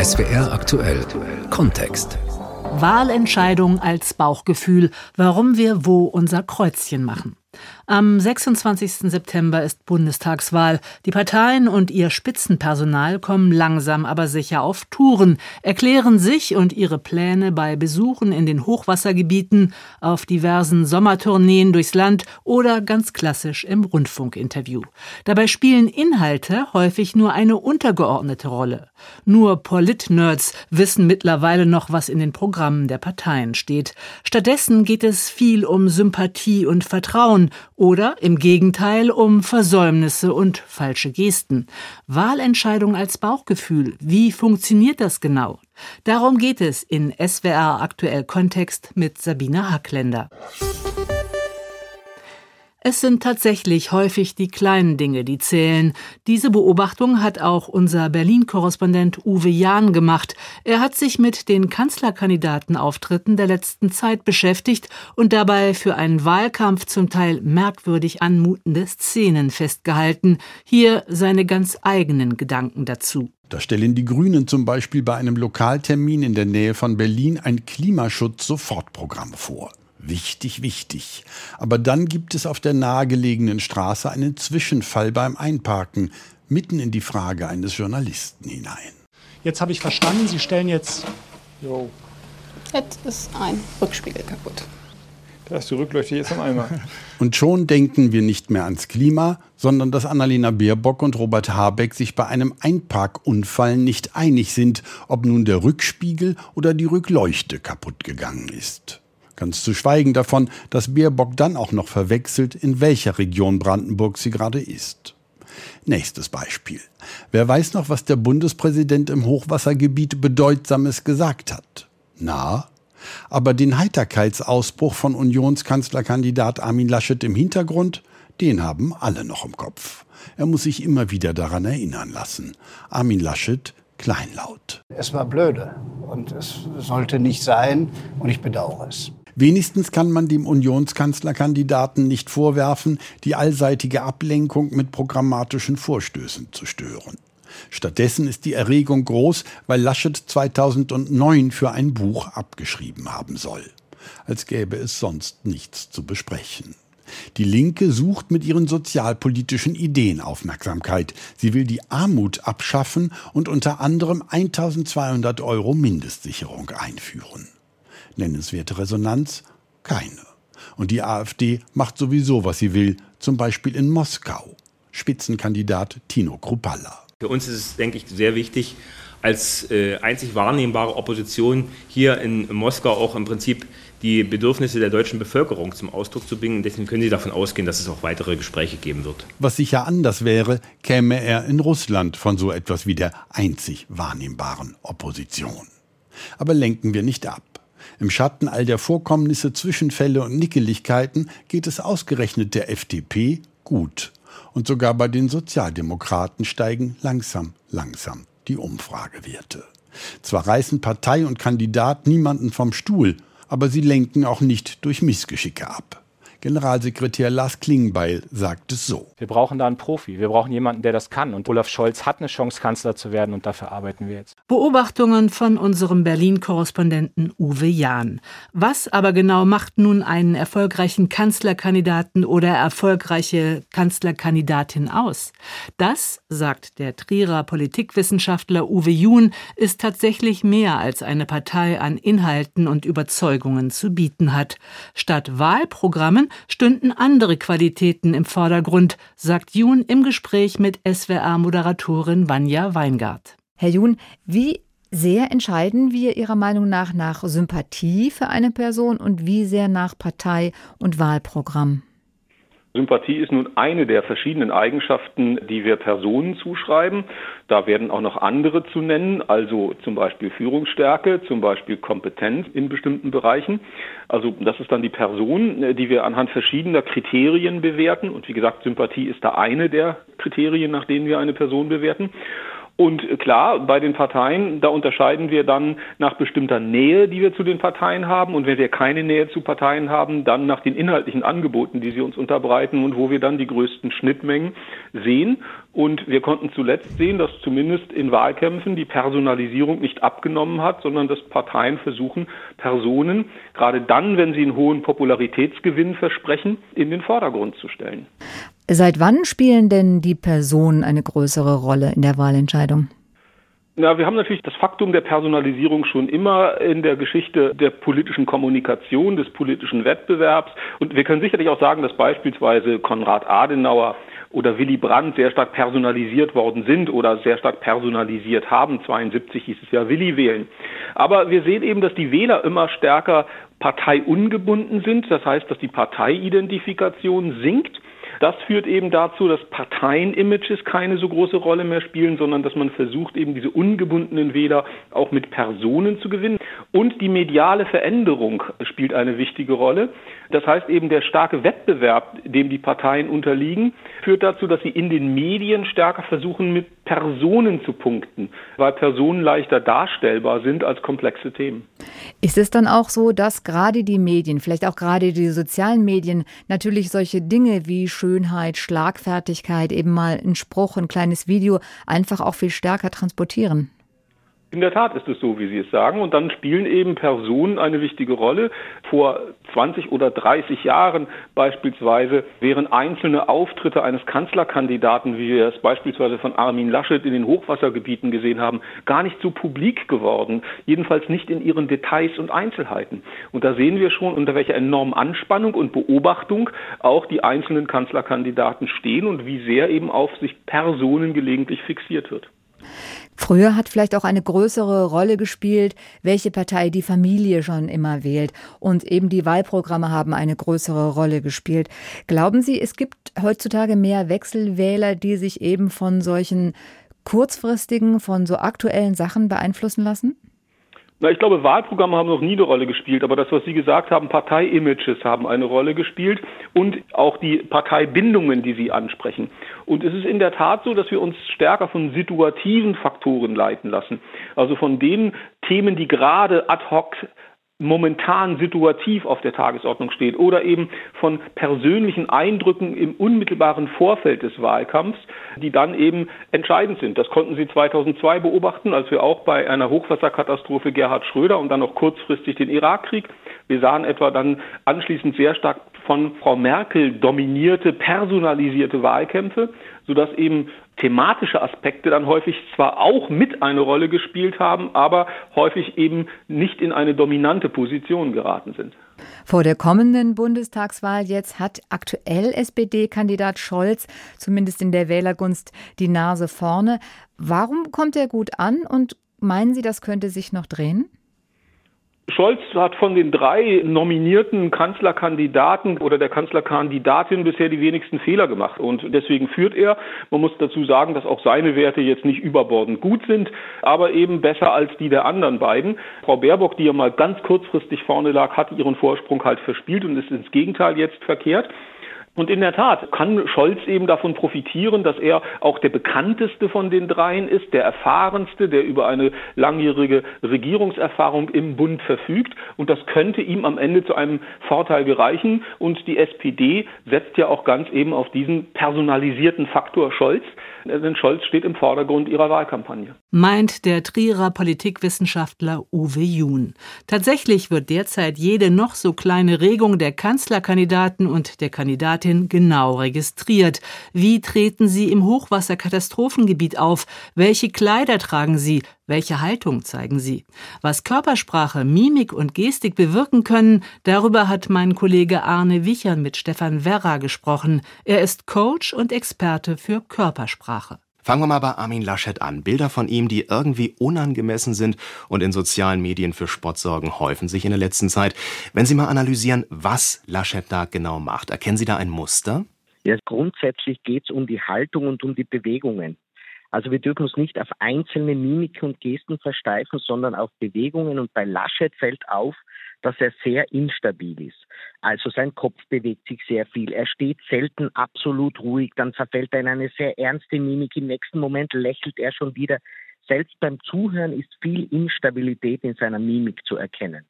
SWR aktuell Kontext. Wahlentscheidung als Bauchgefühl, warum wir wo unser Kreuzchen machen. Am 26. September ist Bundestagswahl. Die Parteien und ihr Spitzenpersonal kommen langsam aber sicher auf Touren, erklären sich und ihre Pläne bei Besuchen in den Hochwassergebieten, auf diversen Sommertourneen durchs Land oder ganz klassisch im Rundfunkinterview. Dabei spielen Inhalte häufig nur eine untergeordnete Rolle. Nur Polit-Nerds wissen mittlerweile noch, was in den Programmen der Parteien steht. Stattdessen geht es viel um Sympathie und Vertrauen oder im Gegenteil um Versäumnisse und falsche Gesten. Wahlentscheidung als Bauchgefühl. Wie funktioniert das genau? Darum geht es in SWR aktuell Kontext mit Sabine Hackländer. Es sind tatsächlich häufig die kleinen Dinge, die zählen. Diese Beobachtung hat auch unser Berlin-Korrespondent Uwe Jahn gemacht. Er hat sich mit den Kanzlerkandidatenauftritten der letzten Zeit beschäftigt und dabei für einen Wahlkampf zum Teil merkwürdig anmutende Szenen festgehalten. Hier seine ganz eigenen Gedanken dazu. Da stellen die Grünen zum Beispiel bei einem Lokaltermin in der Nähe von Berlin ein Klimaschutz-Sofortprogramm vor. Wichtig, wichtig. Aber dann gibt es auf der nahegelegenen Straße einen Zwischenfall beim Einparken, mitten in die Frage eines Journalisten hinein. Jetzt habe ich verstanden, Sie stellen jetzt. Jo. Jetzt ist ein Rückspiegel kaputt. Da ist die Rückleuchte jetzt am Eimer. Und schon denken wir nicht mehr ans Klima, sondern dass Annalena Baerbock und Robert Habeck sich bei einem Einparkunfall nicht einig sind, ob nun der Rückspiegel oder die Rückleuchte kaputt gegangen ist. Ganz zu schweigen davon, dass Baerbock dann auch noch verwechselt, in welcher Region Brandenburg sie gerade ist. Nächstes Beispiel. Wer weiß noch, was der Bundespräsident im Hochwassergebiet Bedeutsames gesagt hat? Na? Aber den Heiterkeitsausbruch von Unionskanzlerkandidat Armin Laschet im Hintergrund, den haben alle noch im Kopf. Er muss sich immer wieder daran erinnern lassen. Armin Laschet kleinlaut. Es war blöde und es sollte nicht sein und ich bedauere es. Wenigstens kann man dem Unionskanzlerkandidaten nicht vorwerfen, die allseitige Ablenkung mit programmatischen Vorstößen zu stören. Stattdessen ist die Erregung groß, weil Laschet 2009 für ein Buch abgeschrieben haben soll. Als gäbe es sonst nichts zu besprechen. Die Linke sucht mit ihren sozialpolitischen Ideen Aufmerksamkeit. Sie will die Armut abschaffen und unter anderem 1200 Euro Mindestsicherung einführen. Nennenswerte Resonanz? Keine. Und die AfD macht sowieso, was sie will, zum Beispiel in Moskau. Spitzenkandidat Tino Krupalla. Für uns ist es, denke ich, sehr wichtig, als äh, einzig wahrnehmbare Opposition hier in Moskau auch im Prinzip die Bedürfnisse der deutschen Bevölkerung zum Ausdruck zu bringen. Deswegen können Sie davon ausgehen, dass es auch weitere Gespräche geben wird. Was sicher anders wäre, käme er in Russland von so etwas wie der einzig wahrnehmbaren Opposition. Aber lenken wir nicht ab. Im Schatten all der Vorkommnisse, Zwischenfälle und Nickeligkeiten geht es ausgerechnet der FDP gut. Und sogar bei den Sozialdemokraten steigen langsam, langsam die Umfragewerte. Zwar reißen Partei und Kandidat niemanden vom Stuhl, aber sie lenken auch nicht durch Missgeschicke ab. Generalsekretär Lars Klingbeil sagt es so. Wir brauchen da einen Profi. Wir brauchen jemanden, der das kann. Und Olaf Scholz hat eine Chance, Kanzler zu werden und dafür arbeiten wir jetzt. Beobachtungen von unserem Berlin-Korrespondenten Uwe Jahn. Was aber genau macht nun einen erfolgreichen Kanzlerkandidaten oder erfolgreiche Kanzlerkandidatin aus? Das, sagt der Trierer Politikwissenschaftler Uwe Jun, ist tatsächlich mehr als eine Partei an Inhalten und Überzeugungen zu bieten hat. Statt Wahlprogrammen stünden andere Qualitäten im Vordergrund, sagt Jun im Gespräch mit SWR-Moderatorin Vanja Weingart. Herr Jun, wie sehr entscheiden wir Ihrer Meinung nach nach Sympathie für eine Person und wie sehr nach Partei und Wahlprogramm? Sympathie ist nun eine der verschiedenen Eigenschaften, die wir Personen zuschreiben. Da werden auch noch andere zu nennen, also zum Beispiel Führungsstärke, zum Beispiel Kompetenz in bestimmten Bereichen. Also das ist dann die Person, die wir anhand verschiedener Kriterien bewerten. Und wie gesagt, Sympathie ist da eine der Kriterien, nach denen wir eine Person bewerten. Und klar, bei den Parteien, da unterscheiden wir dann nach bestimmter Nähe, die wir zu den Parteien haben. Und wenn wir keine Nähe zu Parteien haben, dann nach den inhaltlichen Angeboten, die sie uns unterbreiten und wo wir dann die größten Schnittmengen sehen. Und wir konnten zuletzt sehen, dass zumindest in Wahlkämpfen die Personalisierung nicht abgenommen hat, sondern dass Parteien versuchen, Personen, gerade dann, wenn sie einen hohen Popularitätsgewinn versprechen, in den Vordergrund zu stellen. Seit wann spielen denn die Personen eine größere Rolle in der Wahlentscheidung? Na, wir haben natürlich das Faktum der Personalisierung schon immer in der Geschichte der politischen Kommunikation, des politischen Wettbewerbs. Und wir können sicherlich auch sagen, dass beispielsweise Konrad Adenauer oder Willy Brandt sehr stark personalisiert worden sind oder sehr stark personalisiert haben. 72 hieß es ja Willy wählen. Aber wir sehen eben, dass die Wähler immer stärker parteiungebunden sind. Das heißt, dass die Parteiidentifikation sinkt. Das führt eben dazu, dass Parteien-Images keine so große Rolle mehr spielen, sondern dass man versucht, eben diese ungebundenen Wähler auch mit Personen zu gewinnen. Und die mediale Veränderung spielt eine wichtige Rolle. Das heißt eben, der starke Wettbewerb, dem die Parteien unterliegen, führt dazu, dass sie in den Medien stärker versuchen, mit Personen zu punkten, weil Personen leichter darstellbar sind als komplexe Themen. Ist es dann auch so, dass gerade die Medien, vielleicht auch gerade die sozialen Medien, natürlich solche Dinge wie Schönheit, Schlagfertigkeit, eben mal ein Spruch, ein kleines Video einfach auch viel stärker transportieren? In der Tat ist es so, wie Sie es sagen. Und dann spielen eben Personen eine wichtige Rolle. Vor 20 oder 30 Jahren beispielsweise wären einzelne Auftritte eines Kanzlerkandidaten, wie wir es beispielsweise von Armin Laschet in den Hochwassergebieten gesehen haben, gar nicht so publik geworden. Jedenfalls nicht in ihren Details und Einzelheiten. Und da sehen wir schon, unter welcher enormen Anspannung und Beobachtung auch die einzelnen Kanzlerkandidaten stehen und wie sehr eben auf sich Personen gelegentlich fixiert wird. Früher hat vielleicht auch eine größere Rolle gespielt, welche Partei die Familie schon immer wählt. Und eben die Wahlprogramme haben eine größere Rolle gespielt. Glauben Sie, es gibt heutzutage mehr Wechselwähler, die sich eben von solchen kurzfristigen, von so aktuellen Sachen beeinflussen lassen? Na, ich glaube, Wahlprogramme haben noch nie eine Rolle gespielt, aber das, was Sie gesagt haben, Partei-Images haben eine Rolle gespielt und auch die Parteibindungen, die Sie ansprechen. Und es ist in der Tat so, dass wir uns stärker von situativen Faktoren leiten lassen. Also von den Themen, die gerade ad hoc momentan situativ auf der Tagesordnung steht oder eben von persönlichen Eindrücken im unmittelbaren Vorfeld des Wahlkampfs, die dann eben entscheidend sind. Das konnten Sie 2002 beobachten, als wir auch bei einer Hochwasserkatastrophe Gerhard Schröder und dann noch kurzfristig den Irakkrieg. Wir sahen etwa dann anschließend sehr stark von Frau Merkel dominierte, personalisierte Wahlkämpfe, sodass eben thematische Aspekte dann häufig zwar auch mit eine Rolle gespielt haben, aber häufig eben nicht in eine dominante Position geraten sind. Vor der kommenden Bundestagswahl jetzt hat aktuell SPD-Kandidat Scholz zumindest in der Wählergunst die Nase vorne. Warum kommt er gut an und meinen Sie, das könnte sich noch drehen? Scholz hat von den drei nominierten Kanzlerkandidaten oder der Kanzlerkandidatin bisher die wenigsten Fehler gemacht. Und deswegen führt er. Man muss dazu sagen, dass auch seine Werte jetzt nicht überbordend gut sind, aber eben besser als die der anderen beiden. Frau Baerbock, die ja mal ganz kurzfristig vorne lag, hat ihren Vorsprung halt verspielt und ist ins Gegenteil jetzt verkehrt. Und in der Tat kann Scholz eben davon profitieren, dass er auch der bekannteste von den dreien ist, der erfahrenste, der über eine langjährige Regierungserfahrung im Bund verfügt. Und das könnte ihm am Ende zu einem Vorteil gereichen. Und die SPD setzt ja auch ganz eben auf diesen personalisierten Faktor Scholz. Denn Scholz steht im Vordergrund ihrer Wahlkampagne. Meint der Trierer Politikwissenschaftler Uwe Jun. Tatsächlich wird derzeit jede noch so kleine Regung der Kanzlerkandidaten und der Kandidatin Expertin genau registriert. Wie treten Sie im Hochwasserkatastrophengebiet auf? Welche Kleider tragen Sie? Welche Haltung zeigen Sie? Was Körpersprache, Mimik und Gestik bewirken können, darüber hat mein Kollege Arne Wichern mit Stefan Werra gesprochen. Er ist Coach und Experte für Körpersprache. Fangen wir mal bei Armin Laschet an. Bilder von ihm, die irgendwie unangemessen sind und in sozialen Medien für Spott sorgen, häufen sich in der letzten Zeit. Wenn Sie mal analysieren, was Laschet da genau macht, erkennen Sie da ein Muster? Ja, grundsätzlich geht es um die Haltung und um die Bewegungen. Also wir dürfen uns nicht auf einzelne Mimiken und Gesten versteifen, sondern auf Bewegungen. Und bei Laschet fällt auf, dass er sehr instabil ist. Also sein Kopf bewegt sich sehr viel. Er steht selten absolut ruhig, dann verfällt er in eine sehr ernste Mimik. Im nächsten Moment lächelt er schon wieder. Selbst beim Zuhören ist viel Instabilität in seiner Mimik zu erkennen.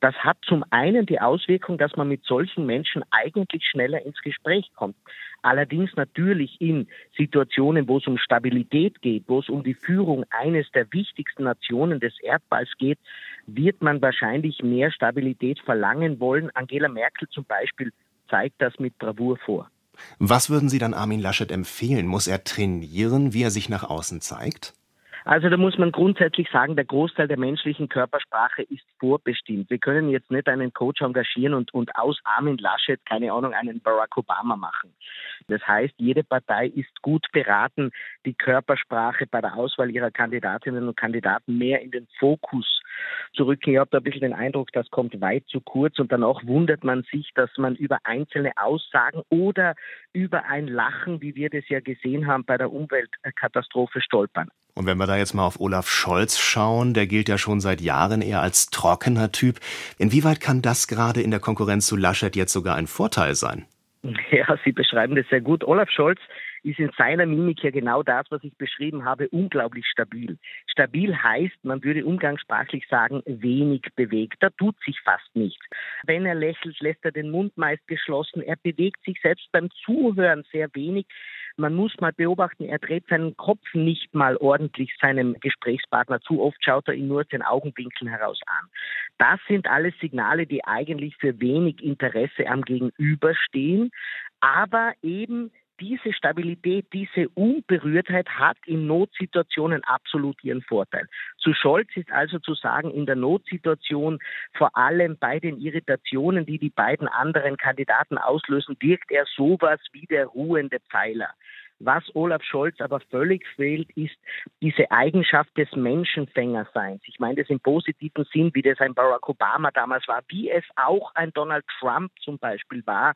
Das hat zum einen die Auswirkung, dass man mit solchen Menschen eigentlich schneller ins Gespräch kommt. Allerdings natürlich in Situationen, wo es um Stabilität geht, wo es um die Führung eines der wichtigsten Nationen des Erdballs geht, wird man wahrscheinlich mehr Stabilität verlangen wollen. Angela Merkel zum Beispiel zeigt das mit Bravour vor. Was würden Sie dann Armin Laschet empfehlen? Muss er trainieren, wie er sich nach außen zeigt? Also da muss man grundsätzlich sagen, der Großteil der menschlichen Körpersprache ist vorbestimmt. Wir können jetzt nicht einen Coach engagieren und, und aus Armin Laschet, keine Ahnung, einen Barack Obama machen. Das heißt, jede Partei ist gut beraten, die Körpersprache bei der Auswahl ihrer Kandidatinnen und Kandidaten mehr in den Fokus zu rücken. Ich habe da ein bisschen den Eindruck, das kommt weit zu kurz und danach wundert man sich, dass man über einzelne Aussagen oder über ein Lachen, wie wir das ja gesehen haben bei der Umweltkatastrophe, stolpern. Und wenn wir da jetzt mal auf Olaf Scholz schauen, der gilt ja schon seit Jahren eher als trockener Typ. Inwieweit kann das gerade in der Konkurrenz zu Laschet jetzt sogar ein Vorteil sein? Ja, Sie beschreiben das sehr gut. Olaf Scholz ist in seiner Mimik ja genau das, was ich beschrieben habe, unglaublich stabil. Stabil heißt, man würde umgangssprachlich sagen, wenig bewegt. Da tut sich fast nichts. Wenn er lächelt, lässt er den Mund meist geschlossen. Er bewegt sich selbst beim Zuhören sehr wenig. Man muss mal beobachten, er dreht seinen Kopf nicht mal ordentlich seinem Gesprächspartner zu. Oft schaut er ihn nur aus den Augenwinkeln heraus an. Das sind alles Signale, die eigentlich für wenig Interesse am Gegenüber stehen, aber eben diese Stabilität, diese Unberührtheit hat in Notsituationen absolut ihren Vorteil. Zu Scholz ist also zu sagen, in der Notsituation, vor allem bei den Irritationen, die die beiden anderen Kandidaten auslösen, wirkt er sowas wie der ruhende Pfeiler. Was Olaf Scholz aber völlig fehlt, ist diese Eigenschaft des Menschenfängerseins. Ich meine das im positiven Sinn, wie das ein Barack Obama damals war, wie es auch ein Donald Trump zum Beispiel war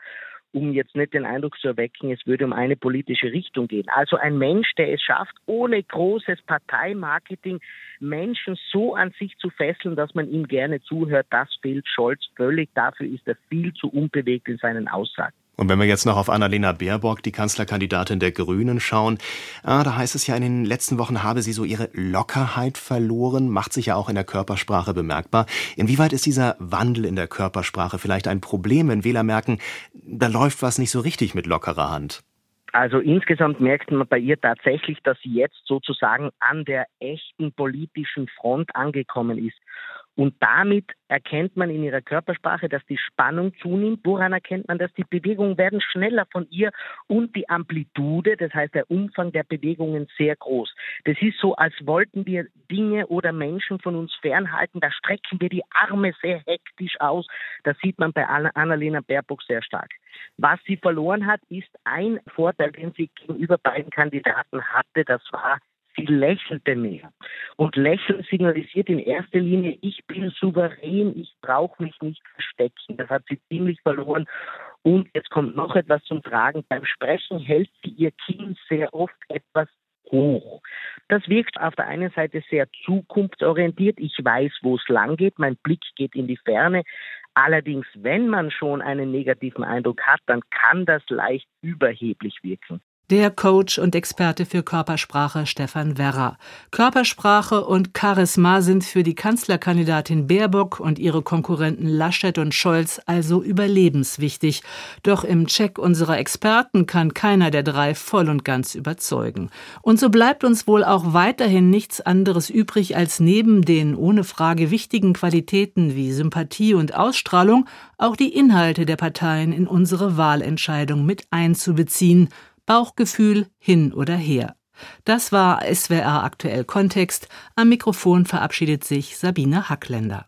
um jetzt nicht den Eindruck zu erwecken, es würde um eine politische Richtung gehen. Also ein Mensch, der es schafft, ohne großes Parteimarketing Menschen so an sich zu fesseln, dass man ihm gerne zuhört, das fehlt Scholz völlig. Dafür ist er viel zu unbewegt in seinen Aussagen. Und wenn wir jetzt noch auf Annalena Baerbock, die Kanzlerkandidatin der Grünen, schauen, ah, da heißt es ja, in den letzten Wochen habe sie so ihre Lockerheit verloren, macht sich ja auch in der Körpersprache bemerkbar. Inwieweit ist dieser Wandel in der Körpersprache vielleicht ein Problem, wenn Wähler merken, da läuft was nicht so richtig mit lockerer Hand? Also insgesamt merkt man bei ihr tatsächlich, dass sie jetzt sozusagen an der echten politischen Front angekommen ist. Und damit erkennt man in ihrer Körpersprache, dass die Spannung zunimmt. Woran erkennt man das? Die Bewegungen werden schneller von ihr und die Amplitude, das heißt der Umfang der Bewegungen sehr groß. Das ist so, als wollten wir Dinge oder Menschen von uns fernhalten. Da strecken wir die Arme sehr hektisch aus. Das sieht man bei Annalena Baerbock sehr stark. Was sie verloren hat, ist ein Vorteil, den sie gegenüber beiden Kandidaten hatte. Das war sie lächelte mehr. Und Lächeln signalisiert in erster Linie, ich bin souverän, ich brauche mich nicht verstecken. Das hat sie ziemlich verloren. Und jetzt kommt noch etwas zum Tragen. Beim Sprechen hält sie ihr Kinn sehr oft etwas hoch. Das wirkt auf der einen Seite sehr zukunftsorientiert. Ich weiß, wo es lang geht. Mein Blick geht in die Ferne. Allerdings, wenn man schon einen negativen Eindruck hat, dann kann das leicht überheblich wirken. Der Coach und Experte für Körpersprache Stefan Werrer. Körpersprache und Charisma sind für die Kanzlerkandidatin Baerbock und ihre Konkurrenten Laschet und Scholz also überlebenswichtig. Doch im Check unserer Experten kann keiner der drei voll und ganz überzeugen. Und so bleibt uns wohl auch weiterhin nichts anderes übrig, als neben den ohne Frage wichtigen Qualitäten wie Sympathie und Ausstrahlung auch die Inhalte der Parteien in unsere Wahlentscheidung mit einzubeziehen Bauchgefühl hin oder her. Das war SWR aktuell Kontext. Am Mikrofon verabschiedet sich Sabine Hackländer.